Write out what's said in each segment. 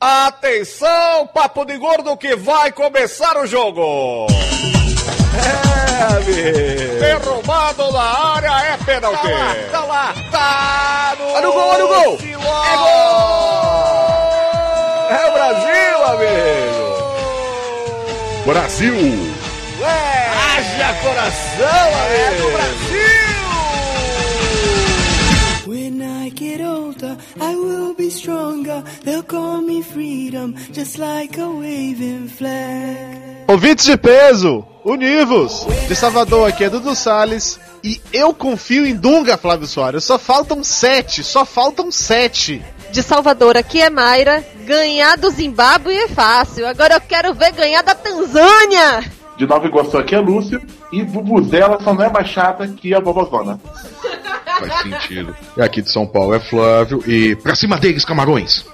Atenção, papo de gordo que vai começar o jogo. É, amigo. Derrubado na área é pênalti. Tá lá, tá lá, tá no, olha o gol, olha o gol. É gol. É o Brasil, amigo. Brasil. É. Haja coração, amigo. É do Brasil. They'll call me freedom, just like a waving flag. Ouvintes de peso, univos! De Salvador aqui é Dudu Salles e eu confio em Dunga, Flávio Soares. Só faltam sete, só faltam sete. De Salvador aqui é Mayra. Ganhar do Zimbábue é fácil. Agora eu quero ver ganhar da Tanzânia. De Nova Iguaçu aqui é Lúcio e Bubuzela só não é mais chata que a Bobozona. Faz sentido. E aqui de São Paulo é Flávio e pra cima deles, camarões!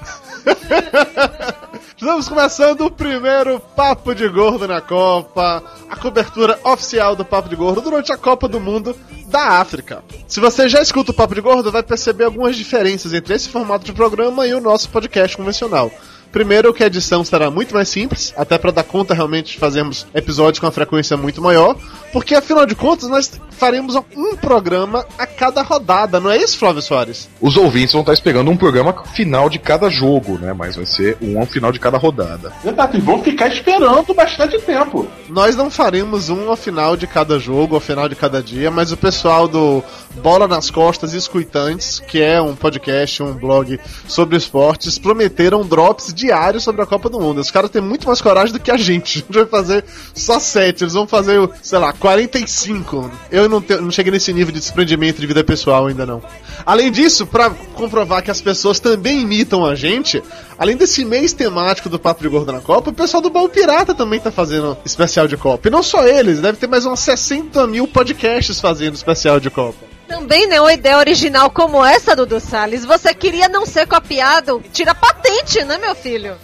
Estamos começando o primeiro Papo de Gordo na Copa, a cobertura oficial do Papo de Gordo durante a Copa do Mundo da África. Se você já escuta o Papo de Gordo, vai perceber algumas diferenças entre esse formato de programa e o nosso podcast convencional. Primeiro que a edição será muito mais simples, até para dar conta realmente de fazermos episódios com uma frequência muito maior, porque afinal de contas nós faremos um programa a cada rodada, não é isso, Flávio Soares? Os ouvintes vão estar esperando um programa final de cada jogo, né? Mas vai ser um ao final de cada rodada. Exato, e vão ficar esperando bastante tempo. Nós não faremos um ao final de cada jogo, ao final de cada dia, mas o pessoal do Bola nas Costas Escuitantes, que é um podcast, um blog sobre esportes, prometeram drops diários sobre a Copa do Mundo. Os caras têm muito mais coragem do que a gente. A gente vai fazer só 7, eles vão fazer, sei lá, 45. Eu não, te, não cheguei nesse nível de desprendimento de vida pessoal ainda não. Além disso, para comprovar que as pessoas também imitam a gente, além desse mês temático do Papo de Gordo na Copa, o pessoal do Baú Pirata também tá fazendo especial de Copa. E não só eles, deve ter mais uns 60 mil podcasts fazendo especial de Copa. Também, né? Uma ideia original como essa, Dudu Salles. Você queria não ser copiado? Tira patente, né, meu filho?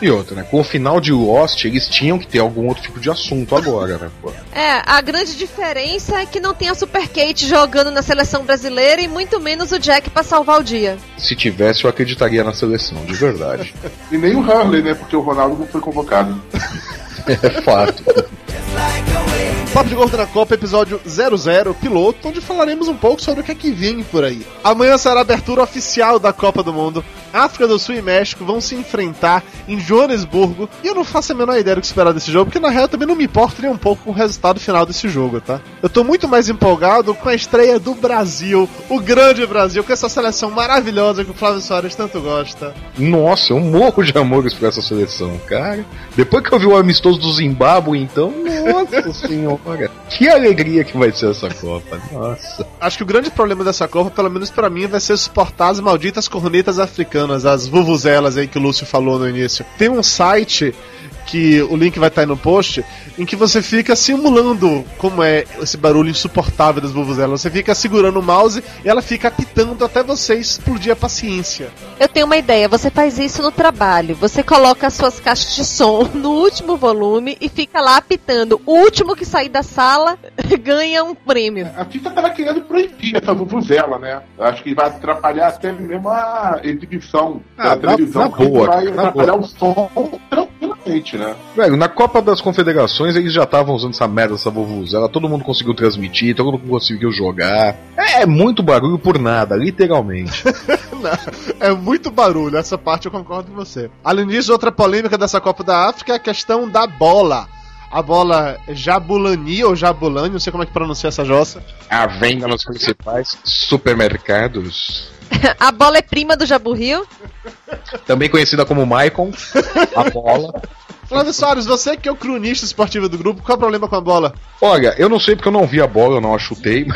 E outra, né? Com o final de Lost, eles tinham que ter algum outro tipo de assunto agora, né? Pô. É, a grande diferença é que não tem a Super Kate jogando na seleção brasileira e muito menos o Jack pra salvar o dia. Se tivesse, eu acreditaria na seleção, de verdade. e nem o Hurley, né? Porque o Ronaldo não foi convocado. é fato. Papo de Gordo na Copa, episódio 00, piloto, onde falaremos um pouco sobre o que é que vem por aí. Amanhã será a abertura oficial da Copa do Mundo. África do Sul e México vão se enfrentar em Joanesburgo. E eu não faço a menor ideia do que esperar desse jogo, porque na real eu também não me importo nem um pouco com o resultado final desse jogo, tá? Eu tô muito mais empolgado com a estreia do Brasil, o grande Brasil, com essa seleção maravilhosa que o Flávio Soares tanto gosta. Nossa, eu morro de amores por essa seleção, cara. Depois que eu vi o amistoso do Zimbábue, então, nossa senhora. Que alegria que vai ser essa Copa, nossa. Acho que o grande problema dessa Copa, pelo menos para mim, vai ser suportar as malditas cornetas africanas, as vuvuzelas aí que o Lúcio falou no início. Tem um site que o link vai estar aí no post, em que você fica simulando como é esse barulho insuportável das vuvuzelas. Você fica segurando o mouse e ela fica apitando até você explodir a paciência. Eu tenho uma ideia, você faz isso no trabalho. Você coloca as suas caixas de som no último volume e fica lá apitando. O último que sair da sala ganha um prêmio. A FIFA tava querendo proibir essa vuvuzela, né? Acho que vai atrapalhar até mesmo a exibição ah, da televisão. Na boa, vai na atrapalhar boa. o som né? Velho, na Copa das Confederações eles já estavam usando essa merda, essa vuvuzela, todo mundo conseguiu transmitir, todo mundo conseguiu jogar. É, é muito barulho por nada, literalmente. é muito barulho, essa parte eu concordo com você. Além disso, outra polêmica dessa Copa da África é a questão da bola. A bola Jabulani ou Jabulani, não sei como é que pronuncia essa jossa. A venda nos principais supermercados. a bola é prima do Jaburrio. Também conhecida como Maicon. A bola. Flávio Soares, você que é o cronista esportivo do grupo, qual é o problema com a bola? Olha, eu não sei porque eu não vi a bola, eu não a chutei.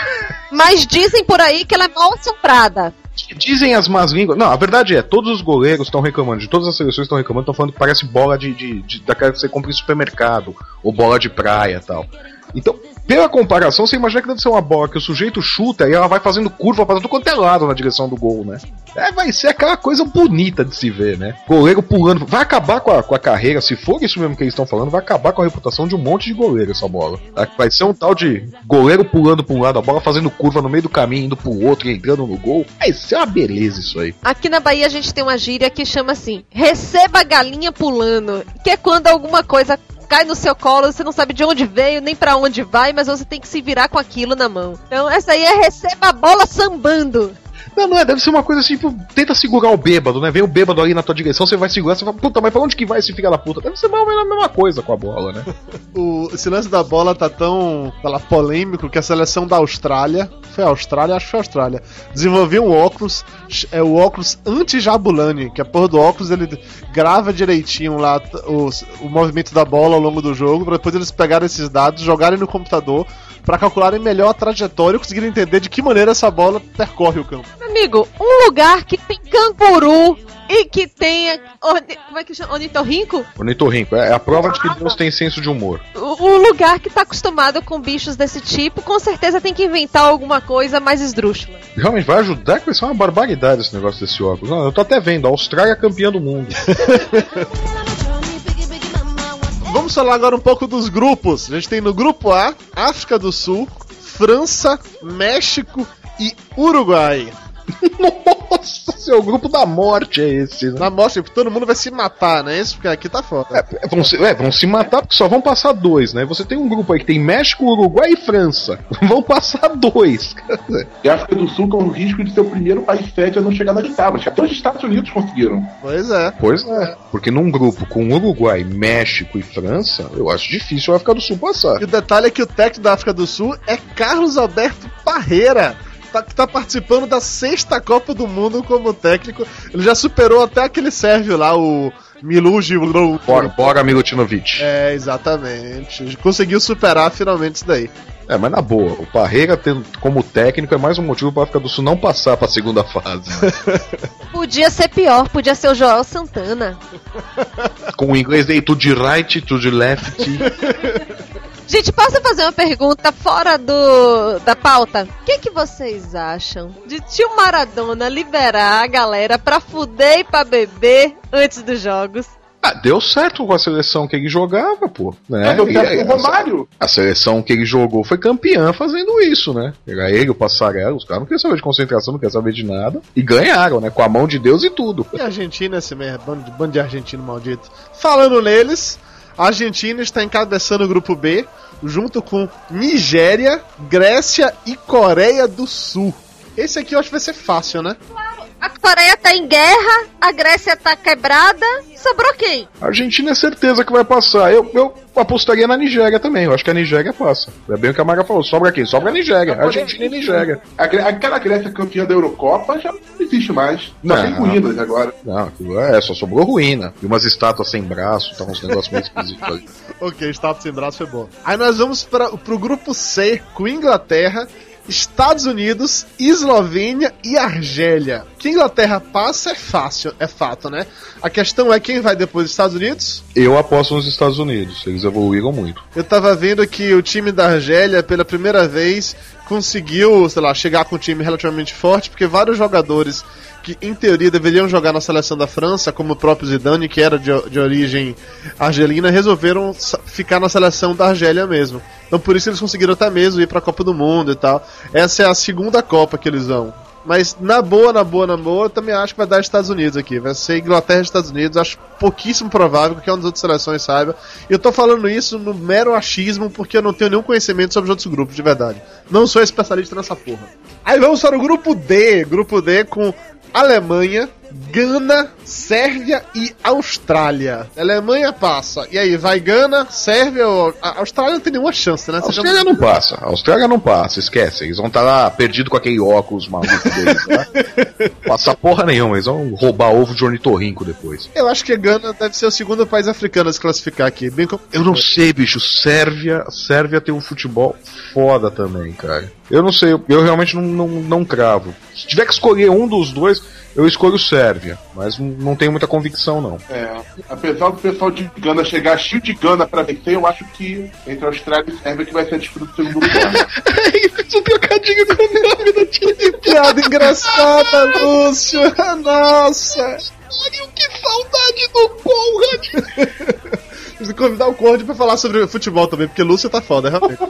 Mas dizem por aí que ela é mal assombrada. Dizem as más línguas. Não, a verdade é, todos os goleiros estão reclamando, de todas as seleções estão reclamando, estão falando que parece bola de, de, de daquela que você compra em supermercado, ou bola de praia tal. Então, pela comparação, você imagina que deve ser uma bola que o sujeito chuta e ela vai fazendo curva para tudo quanto é lado na direção do gol, né? É, vai ser aquela coisa bonita de se ver, né? Goleiro pulando. Vai acabar com a, com a carreira, se for isso mesmo que eles estão falando, vai acabar com a reputação de um monte de goleiro essa bola. Vai ser um tal de goleiro pulando pra um lado, a bola fazendo curva no meio do caminho, indo pro outro e entrando no gol. Vai ser uma beleza isso aí. Aqui na Bahia a gente tem uma gíria que chama assim: receba a galinha pulando, que é quando alguma coisa cai no seu colo, você não sabe de onde veio, nem para onde vai, mas você tem que se virar com aquilo na mão. Então essa aí é receba a bola sambando. Não, não é, deve ser uma coisa assim, tipo, tenta segurar o bêbado, né? Vem o bêbado ali na tua direção, você vai segurar, você fala, puta, mas pra onde que vai esse filho da puta? Deve ser mais ou menos a mesma coisa com a bola, né? o, lance da bola tá tão lá, polêmico que a seleção da Austrália, foi a Austrália, acho que foi a Austrália, desenvolveu um óculos, é o óculos anti-Jabulani, que a porra do óculos ele grava direitinho lá o, o movimento da bola ao longo do jogo, pra depois eles pegarem esses dados, jogarem no computador para calcularem melhor a trajetória e conseguirem entender de que maneira essa bola percorre o campo. Amigo, um lugar que tem canguru e que tenha. Como é que chama? Ornitorrinco? Ornitorrinco, é a prova de que Deus tem senso de humor. O, lugar que tá acostumado com bichos desse tipo, com certeza tem que inventar alguma coisa mais esdrúxula. Realmente vai ajudar, que vai ser uma barbaridade esse negócio desse óculos. Eu tô até vendo, a Austrália é campeã do mundo. Vamos falar agora um pouco dos grupos. A gente tem no grupo A, África do Sul, França, México e Uruguai. Nossa, seu grupo da morte é esse, né? Da morte, porque todo mundo vai se matar, né? Isso porque aqui tá foda. É, vão, se, é, vão se matar porque só vão passar dois, né? Você tem um grupo aí que tem México, Uruguai e França. Vão passar dois. E a África do Sul com o risco de ser o primeiro país sede a não chegar na oitava. Até os Estados Unidos conseguiram. Pois é. Pois é. Porque num grupo com Uruguai, México e França, eu acho difícil a África do Sul passar. E o detalhe é que o técnico da África do Sul é Carlos Alberto Parreira tá, que tá participando da sexta Copa do Mundo como técnico. Ele já superou até aquele sérvio lá, o Miluji. Bora, bora Milutinovic. É, exatamente. Conseguiu superar finalmente isso daí. É, mas na boa, o Parreira tendo, como técnico é mais um motivo para África do Sul não passar para a segunda fase. podia ser pior, podia ser o Joel Santana. Com o inglês aí, tudo de right, tudo de left. Gente, posso fazer uma pergunta fora do da pauta? O que, que vocês acham de tio Maradona liberar a galera pra fuder e pra beber antes dos jogos? Ah, deu certo com a seleção que ele jogava, pô. Né? É, deu certo com o Romário. A, seleção que ele jogou foi campeã fazendo isso, né? Era ele, o Passarela, os caras não queriam saber de concentração, não queriam saber de nada. E ganharam, né? Com a mão de Deus e tudo. E a Argentina, esse mesmo, bando de, bando de argentino maldito. Falando neles, a Argentina está encabeçando o grupo B, junto com Nigéria, Grécia e Coreia do Sul. Esse aqui eu acho que vai ser fácil, né? A Coreia tá em guerra, a Grécia tá quebrada, sobrou quem? A Argentina é certeza que vai passar. Eu, eu apostaria na Nigéria também. Eu acho que a Nigéria passa. É bem o que a Maga falou. Sobra quem? Sobra a Nigéria. A Argentina e Nigéria. Aquela Grécia campeã da Eurocopa já não existe mais. Não, tem ruínas agora. Não, é, só sobrou ruína. E umas estátuas sem braço, tá uns negócios meio esquisitos ali. ok, estátua sem braço foi bom. Aí nós vamos para pro grupo C com Inglaterra Estados Unidos, Eslovênia e Argélia. Que Inglaterra passa é fácil, é fato, né? A questão é quem vai depois dos Estados Unidos? Eu aposto nos Estados Unidos, eles evoluíram muito. Eu tava vendo que o time da Argélia, pela primeira vez, conseguiu, sei lá, chegar com um time relativamente forte, porque vários jogadores que em teoria deveriam jogar na seleção da França, como o próprio Zidane, que era de, de origem argelina, resolveram ficar na seleção da Argélia mesmo. Então por isso eles conseguiram até mesmo ir para a Copa do Mundo e tal. Essa é a segunda Copa que eles vão. Mas na boa, na boa, na boa, eu também acho que vai dar Estados Unidos aqui. Vai ser Inglaterra e Estados Unidos. Acho pouquíssimo provável que uma das outras seleções saiba. Eu tô falando isso no mero achismo porque eu não tenho nenhum conhecimento sobre os outros grupos, de verdade. Não sou especialista nessa porra. Aí vamos para o grupo D. Grupo D com Alemanha, Gana, Sérvia e Austrália. A Alemanha passa. E aí, vai Gana, Sérvia ou. A Austrália não tem nenhuma chance, né? A Austrália já... não passa. A Austrália não passa, esquece. Eles vão estar tá lá perdidos com aquele óculos maluco deles, né? Passar porra nenhuma, eles vão roubar ovo de ornitorrinco depois. Eu acho que Gana deve ser o segundo país africano a se classificar aqui. Bem Eu não sei, bicho. Sérvia, Sérvia tem um futebol foda também, cara. Eu não sei, eu, eu realmente não, não, não cravo. Se tiver que escolher um dos dois, eu escolho Sérvia, mas não, tenho muita convicção, não. É, apesar do pessoal de Gana chegar cheio de Gana pra vencer, eu acho que entre Austrália e Sérvia que vai ser a disputa do segundo lugar. Isso um trocadilho com o nome da time. Piada engraçada, Lúcio! Nossa! Que saudade do Conrad! Preciso convidar o Conde pra falar sobre futebol também, porque Lúcio tá foda, realmente.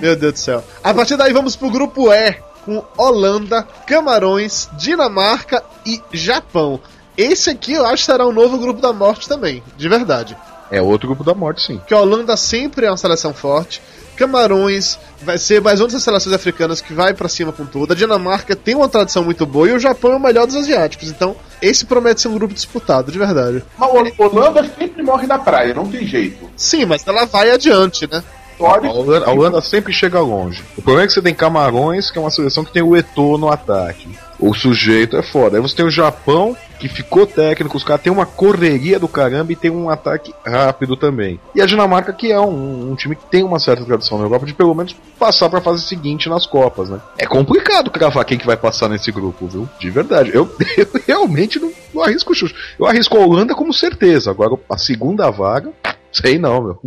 Meu Deus do céu. A partir daí vamos pro grupo E, com Holanda, Camarões, Dinamarca e Japão. Esse aqui eu acho que será um novo grupo da morte também, de verdade. É outro grupo da morte, sim. Porque a Holanda sempre é uma seleção forte. Camarões vai ser mais uma dessas seleções africanas que vai para cima com tudo. A Dinamarca tem uma tradição muito boa e o Japão é o melhor dos asiáticos. Então, esse promete ser um grupo disputado, de verdade. Mas a Holanda sempre morre na praia, não tem jeito. Sim, mas ela vai adiante, né? A Holanda, a Holanda sempre chega longe. O problema é que você tem Camarões, que é uma seleção que tem o Eto'o no ataque. O sujeito é foda. Aí você tem o Japão, que ficou técnico, os caras têm uma correria do caramba e tem um ataque rápido também. E a Dinamarca, que é um, um time que tem uma certa tradição na Europa de pelo menos passar pra fase seguinte nas Copas, né? É complicado cravar quem que vai passar nesse grupo, viu? De verdade. Eu, eu realmente não, não arrisco o chute. Eu arrisco a Holanda como certeza. Agora, a segunda vaga, sei não, meu.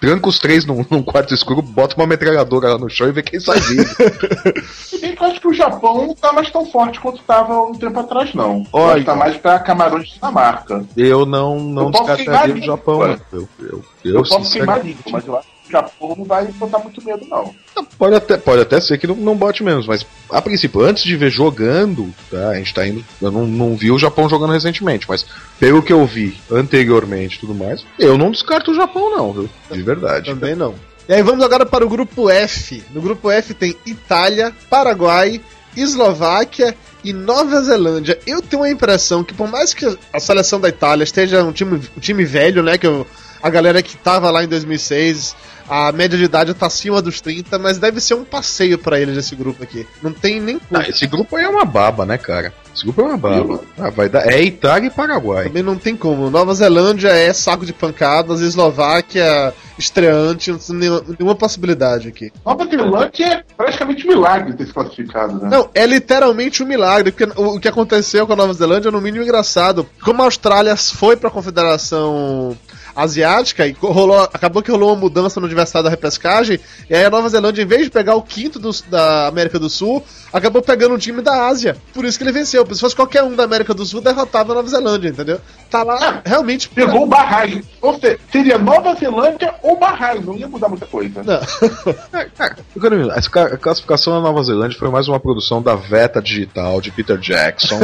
Tranca os três num, num quarto escuro, bota uma metralhadora lá no chão e vê quem sai vivo. Se bem que eu acho que o Japão não tá mais tão forte quanto tava um tempo atrás, não. Olha. Tá mais pra Camarões de Dinamarca. Eu não, não Eu descartaria o Japão. Eu, eu, Eu, eu, posso queimar língua, mas eu acho Japão não vai botar muito medo, não. Pode até, pode até ser que não, não bote menos, mas a princípio, antes de ver jogando, tá? A gente tá indo. Eu não, não vi o Japão jogando recentemente, mas pelo que eu vi anteriormente e tudo mais, eu não descarto o Japão, não, viu? De verdade. Também não. E aí vamos agora para o grupo F. No grupo F tem Itália, Paraguai, Eslováquia e Nova Zelândia. Eu tenho a impressão que por mais que a seleção da Itália esteja um time, um time velho, né, que eu- a galera que tava lá em 2006, a média de idade tá acima dos 30, mas deve ser um passeio para eles esse grupo aqui. Não tem nem Ah, esse grupo aí é uma baba, né, cara? Grupo é uma baba. Ah, vai dar. É Itália e Paraguai. Também não tem como. Nova Zelândia é saco de pancadas, Eslováquia estreante, não tem nenhuma- possibilidade aqui. Nova Zelândia é praticamente um milagre ter se classificado, né? Não, é literalmente um milagre, porque o, o que aconteceu com a Nova Zelândia é no mínimo engraçado. Como a Austrália foi pra Confederação Asiática e rolou, acabou que rolou uma mudança no adversário da repescagem, e aí a Nova Zelândia, em vez de pegar o quinto do- da América do Sul, acabou pegando um time da Ásia. Por isso que ele venceu. Se fosse qualquer um da América do Sul, derrotava a Nova Zelândia, entendeu? Tá lá realmente. Pegou o Bahrein. Ou seja, seria Nova Zelândia ou Bahrein, não ia mudar muita coisa. Não. Essa ca- a classificação da Nova Zelândia foi mais uma produção da Veta Digital, de Peter Jackson.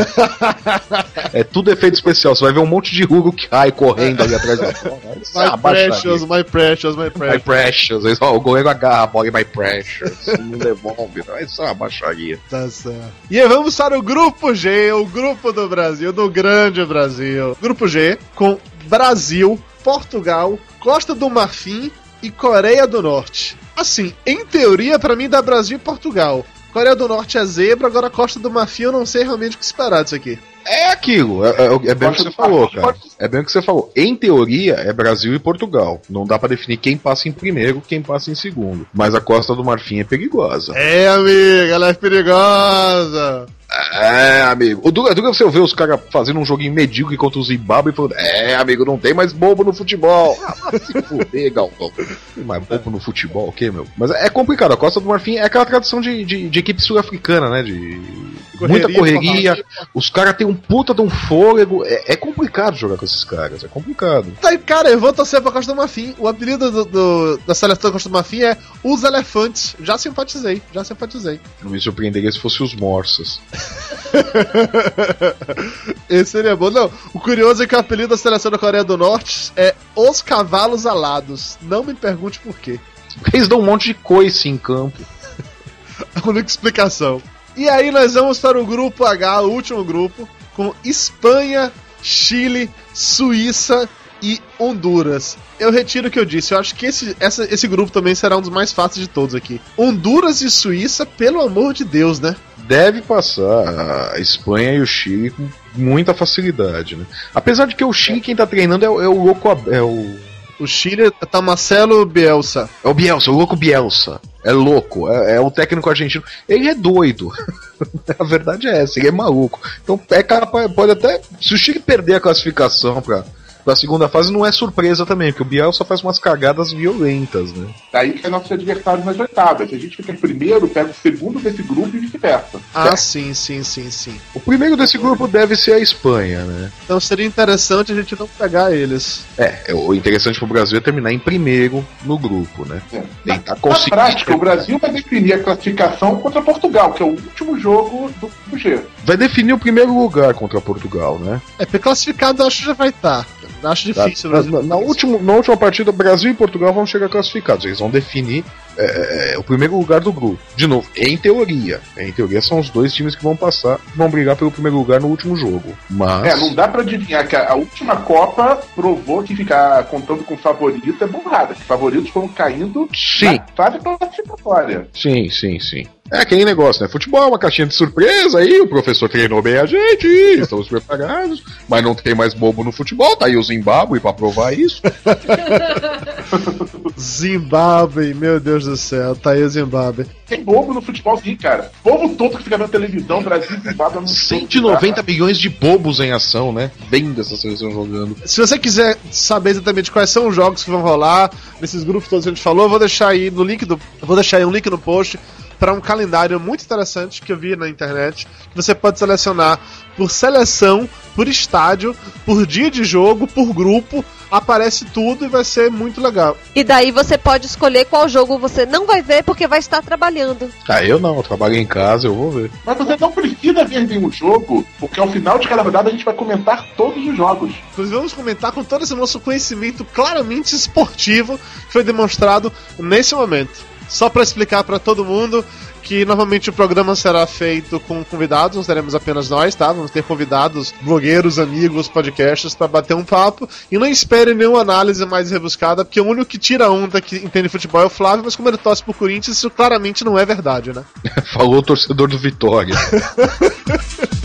é tudo efeito especial. Você vai ver um monte de Hugo que cai correndo ali atrás da bola. É My uma baixaria. precious, my precious, my My precious. Precious. Aí, ó, o goleiro agarra a bola e My Precious. Não devolve. Isso é uma baixaria. Tá certo. E aí vamos para o grupo G, o grupo do Brasil, do grande Brasil. Grupo G, com Brasil, Portugal, Costa do Marfim e Coreia do Norte. Assim, em teoria, pra mim dá Brasil e Portugal. Coreia do Norte é zebra, agora Costa do Marfim eu não sei realmente o que esperar disso aqui. É aquilo, é, é- é bem o que você falou, cara. É bem o que você falou. Em teoria, é Brasil e Portugal. Não dá pra definir quem passa em primeiro, quem passa em segundo. Mas a Costa do Marfim é perigosa. É, amiga, ela é perigosa. É, amigo. O Duga, Duga você vê os caras fazendo um joguinho medíocre contra o Zimbábue e falando: É, amigo, não tem mais bobo no futebol. Ah, se fuder, Galvão. Tem mais bobo no futebol, o quê, meu? Mas é complicado. A Costa do Marfim é aquela tradição de, de, de equipe sul-africana, né? De muita correria. Os caras têm um puta de um fôlego. É, é complicado jogar com esses caras. É complicado. Tá, cara, eu vou torcer pra Costa do Marfim. O apelido do, do- da seleção da Costa do Marfim é Os Elefantes. Já simpatizei, já simpatizei. Não me surpreenderia se fosse os Morsas. Esse seria bom. Não, o curioso é que o apelido da seleção da Coreia do Norte é Os Cavalos Alados. Não me pergunte por quê. Eles dão um monte de coice em campo. A única explicação. E aí nós vamos para o grupo H, o último grupo, com Espanha, Chile, Suíça e Honduras. Eu retiro o que eu disse, eu acho que esse, essa- esse grupo também será um dos mais fáceis de todos aqui. Honduras e Suíça, pelo amor de Deus, né? Deve passar a Espanha e o Chile com muita facilidade, né? Apesar de que o Chile quem tá treinando é, o- é o louco é o O Chile tá Marcelo Bielsa. é o Bielsa, o louco Bielsa. é louco, é, é o técnico argentino. Ele é doido. a verdade é essa, ele é maluco. Então é capaz, pode até. Se o Chile perder a classificação pra, pra segunda fase, não é surpresa também, porque o Biel só faz umas cagadas violentas, né? Daí que é nosso adversário nas oitavas. Se a gente fica em primeiro, pega o segundo desse grupo e vice-versa. Ah, sim, sim, sim, sim. O primeiro desse grupo deve ser a Espanha, né? Então seria interessante a gente não pegar eles. É, o interessante pro Brasil é terminar em primeiro no grupo, né? É. Tentar Na conseguir. prática, o Brasil vai definir a classificação contra Portugal, que é o último jogo do grupo G. Vai definir o primeiro lugar contra Portugal, né? É, porque classificado eu acho que já vai estar. Acho Na, difícil, na, mas... na, na última, na última partida, Brasil e Portugal vão chegar classificados. Eles vão definir é, é, o primeiro lugar do grupo. De novo, em teoria. Em teoria, são os dois times que vão passar, vão brigar pelo primeiro lugar no último jogo. Mas. É, não dá pra adivinhar que a, a última Copa provou que ficar contando com favorito é burrada. Os favoritos foram caindo Sim. na fase classificatória. Sim, sim, sim. É aquele negócio, né? Futebol é uma caixinha de surpresa aí, o professor treinou bem a gente, estamos preparados, mas não tem mais bobo no futebol, tá aí o Zimbábue pra provar isso. Zimbábue, meu Deus do céu, tá aí o Zimbábue. Tem bobo no futebol sim, cara. O povo todo que fica vendo televisão, Brasil e Zimbábue... não- 190 milhões de bobos em ação, né? Vendo essa seleção jogando. Se você quiser saber exatamente quais são os jogos que vão rolar nesses grupos todos que a gente falou, eu vou deixar aí no link do, eu vou deixar aí um link no post para um calendário muito interessante que eu vi na internet. Que você pode selecionar por seleção, por estádio, por dia de jogo, por grupo. Aparece tudo e vai ser muito legal. E daí você pode escolher qual jogo você não vai ver porque vai estar trabalhando. Ah, eu não, eu trabalho em casa, eu vou ver. Mas você não precisa ver nenhum jogo, porque ao final de cada rodada a gente vai comentar todos os jogos. Inclusive, vamos comentar com todo esse nosso conhecimento claramente esportivo que foi demonstrado nesse momento. Só para explicar para todo mundo que normalmente o programa será feito com convidados, não seremos apenas nós, tá? Vamos ter convidados, blogueiros, amigos, podcasters para bater um papo. E não espere nenhuma análise mais rebuscada, porque o único que tira onda que entende futebol é o Flávio, mas como ele torce pro Corinthians, isso claramente não é verdade, né? Falou o torcedor do Vitória.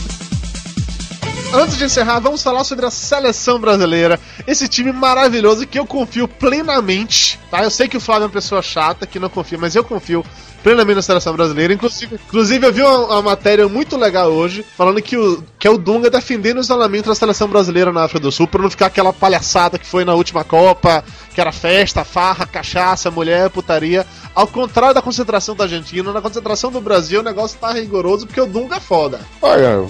Antes de encerrar, vamos falar sobre a seleção brasileira. Esse time maravilhoso que eu confio plenamente. Tá? Eu sei que o Flávio é uma pessoa chata que não confia, mas eu confio plenamente na seleção brasileira. Inclusive, inclusive eu vi uma, uma matéria muito legal hoje falando que, o, que é o Dunga defendendo o isolamento da seleção brasileira na África do Sul para não ficar aquela palhaçada que foi na última Copa, que era festa, farra, cachaça, mulher, putaria. Ao contrário da concentração da Argentina, na concentração do Brasil o negócio tá rigoroso porque o Dunga é foda. Olha,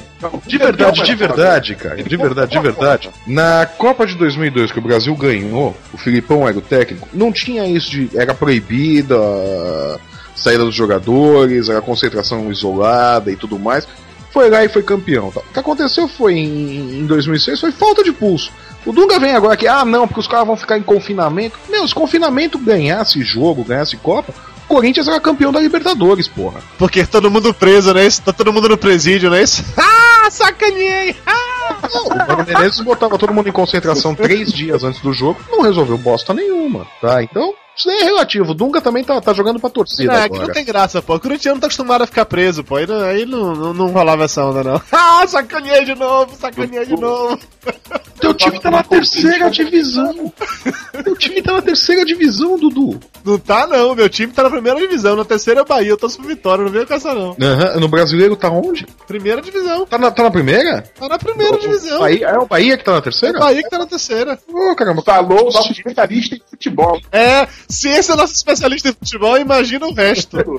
de verdade, de verdade, cara, de verdade, de verdade. Na Copa de 2002 que o Brasil ganhou, o Filipão era o técnico, não tinha isso de. Era proibida a saída dos jogadores, era concentração isolada e tudo mais. Foi lá e foi campeão. Tá? O que aconteceu foi em, em 2006 foi falta de pulso. O Dunga vem agora aqui, ah não, porque os caras vão ficar em confinamento. Meu, se confinamento ganhasse jogo, ganhasse Copa, o Corinthians era campeão da Libertadores, porra. Porque todo mundo preso, é isso? Tá todo mundo no presídio, é isso? Ah, sacaneei! Ah! Não, o Mano Menezes botava todo mundo em concentração três dias antes do jogo, não resolveu bosta nenhuma, tá? Então, isso daí é relativo. O Dunga também tá, tá jogando pra torcida É, que não agora. tem graça, pô. O corintiano tá acostumado a ficar preso, pô. Aí, não- aí não, não, não rolava essa onda, não. Ah, sacaneei de novo, sacaneei de novo. Teu time tá na terceira divisão. Teu time tá na terceira divisão, Dudu. Não tá, não. Meu time tá na primeira divisão. Na terceira é o Bahia. Eu tô por vitória, não veio com essa, não. Aham, No brasileiro tá onde? Primeira divisão. Tá na, tá na primeira? Tá na primeira divisão. Bahia, é o Bahia que tá na É terceira? o Bahia que tá na terceira. Ô, caramba. Falou o nosso especialista em futebol. É, se esse é nosso especialista em futebol, imagina o resto.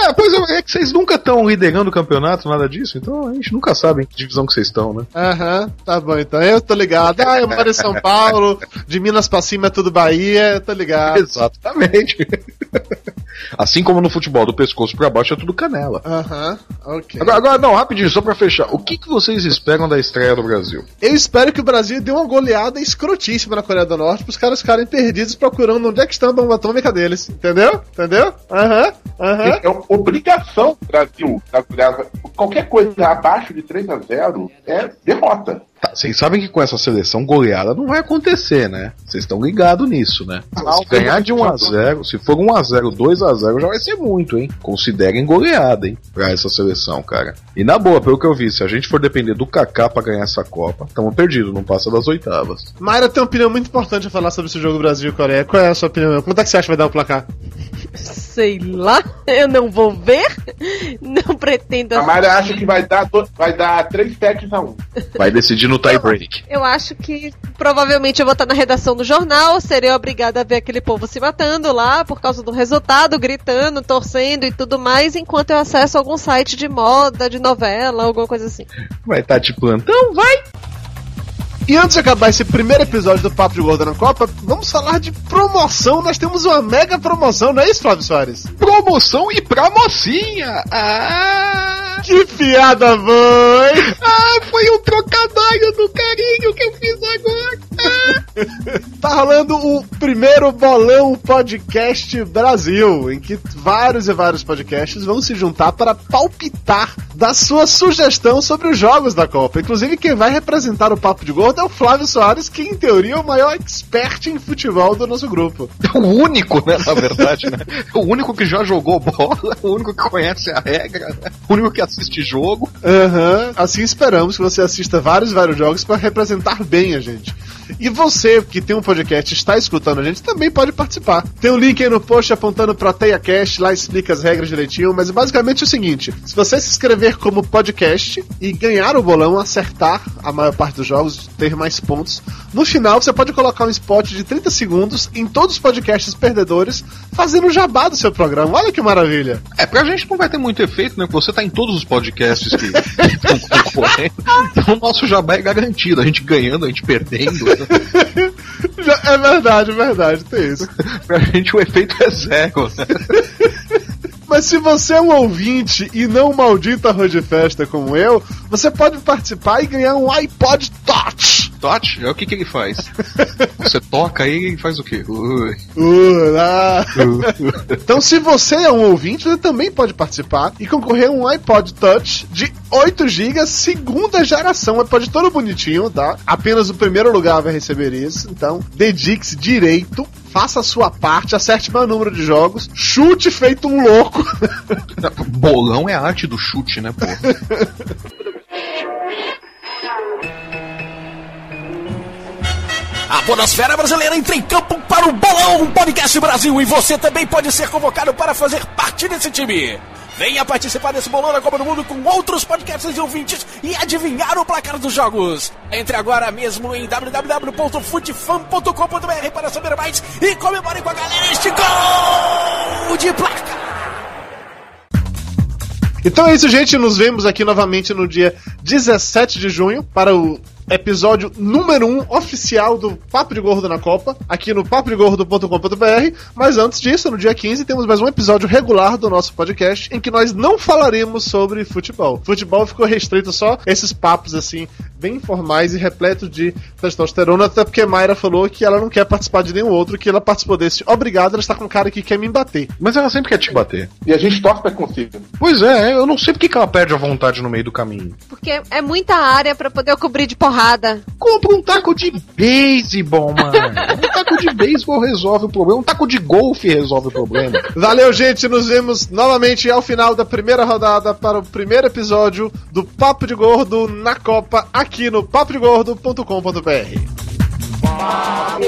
É, pois é, é que vocês nunca estão liderando o campeonato, nada disso, então a gente nunca sabe em que divisão que vocês estão, né? Aham, tá bom então. Eu tô ligado. Ah, eu moro em São Paulo, de Minas pra cima é tudo Bahia, eu tô ligado. Exatamente. Assim como no futebol, do pescoço pra baixo é tudo canela. Aham, ok. Agora, agora, não, rapidinho, só pra fechar. O que, que vocês esperam da estreia do Brasil? Eu espero que o Brasil dê uma goleada escrotíssima na Coreia do Norte pros caras ficarem perdidos procurando onde é que está a bomba atômica deles. Entendeu? Entendeu? Aham, aham. É uma obrigação do Brasil. da- da- Qualquer coisa abaixo de 3 a 0 é derrota. Tá, vocês sabem que com essa seleção goleada não vai acontecer, né? Vocês estão ligados nisso, né? Se ganhar de 1x0, se for 1x0, 2x0, já vai ser muito, hein? Considerem goleada, hein? Pra essa seleção, cara. E na boa, pelo que eu vi, se a gente for depender do Kaká pra ganhar essa Copa, estamos perdidos, não passa das oitavas. Mayra tem uma opinião muito importante a falar sobre esse jogo Brasil e Coreia. Qual é a sua opinião? Quanto é que você acha que vai dar o placar? Sei lá, eu não vou ver. Não pretendo. A Mayra acha que vai dar, vai dar três sets a um. Vai decidir no tie break. Eu acho que provavelmente eu vou estar na redação do jornal, serei obrigada a ver aquele povo se matando lá por causa do resultado, gritando, torcendo e tudo mais, enquanto eu acesso algum site de moda, de novela, alguma coisa assim. Vai estar de plantão, vai! E antes de acabar esse primeiro episódio do Papo de Gordo na Copa, vamos falar de promoção. Nós temos uma mega promoção, não é isso, Flávio Soares? Promoção e pra mocinha! Ah! Que piada hein? Ah, foi um trocadilho do carinho que eu fiz agora! Ah! Tá rolando o primeiro Bolão Podcast Brasil, em que vários e vários podcasts vão se juntar para palpitar da sua sugestão sobre os jogos da Copa. Inclusive, quem vai representar o Papo de Gordo é o Flávio Soares, que em teoria é o maior expert em futebol do nosso grupo. O único, né, na verdade, né? O único que já jogou bola, o único que conhece a regra, né? o único que assiste jogo. Aham. Assim esperamos que você assista vários, vários jogos para representar bem a gente. E você que tem um podcast está escutando a gente também pode participar. Tem um link aí no post apontando pro TeiaCast, lá explica as regras direitinho, mas basicamente é o seguinte: se você se inscrever como podcast e ganhar o bolão, acertar a maior parte dos jogos, ter mais pontos, no final você pode colocar um spot de 30 segundos em todos os podcasts perdedores, fazendo jabá do seu programa. Olha que maravilha! É, pra gente não vai ter muito efeito, né? Porque você tá em todos os podcasts que estão concorrendo. Então o nosso jabá é garantido. A gente ganhando, a gente perdendo. É verdade, é verdade, tem isso. Pra gente o efeito é zero. né? Mas se você é um ouvinte e não um maldito arroz de festa como eu, você pode participar e ganhar um iPod Touch. Totti, é o que, que ele faz? Você toca aí e faz o quê? Ui. Uh, lá. então, se você é um ouvinte, você também pode participar e concorrer a um iPod Touch de 8 GB, segunda geração. Um iPod todo bonitinho, tá? Apenas o primeiro lugar vai receber isso. Então, dedique-se direito. Faça a sua parte, acerte o maior número de jogos, chute feito um louco. Bolão é a arte do chute, né, pô? Podosfera Brasileira entra em campo para o Bolão Podcast Brasil e você também pode ser convocado para fazer parte desse time. Venha participar desse bolão da Copa do Mundo com outros podcasts e ouvintes e adivinhar o placar dos jogos. Entre agora mesmo em www.futefan.com.br para saber mais e comemore com a galera este gol de placa. Então é isso, gente. Nos vemos aqui novamente no dia 17 de junho para o episódio número 1 oficial do Papo de Gordo na Copa, aqui no papodegordo.com.br. Mas antes disso, no dia 15, temos mais um episódio regular do nosso podcast em que nós não falaremos sobre futebol. Futebol ficou restrito só esses papos assim, bem informais e repletos de testosterona, até porque Mayra falou que ela não quer participar de nenhum outro, que ela participou desse. Obrigado, ela está com um cara que quer me bater. Mas ela sempre quer te bater. E a gente torce pra consiga. Pois é, eu não sei porque que ela perde a vontade no meio do caminho. Porque é muita área pra poder eu cobrir de porrada. Compra um taco de beisebol, mano. Um taco de beisebol resolve o problema. Um taco de golfe resolve o problema. Valeu, gente. Nos vemos novamente ao final da primeira rodada para o primeiro episódio do Papo de Gordo na Copa aqui aqui no paprigordo.com.br. Papo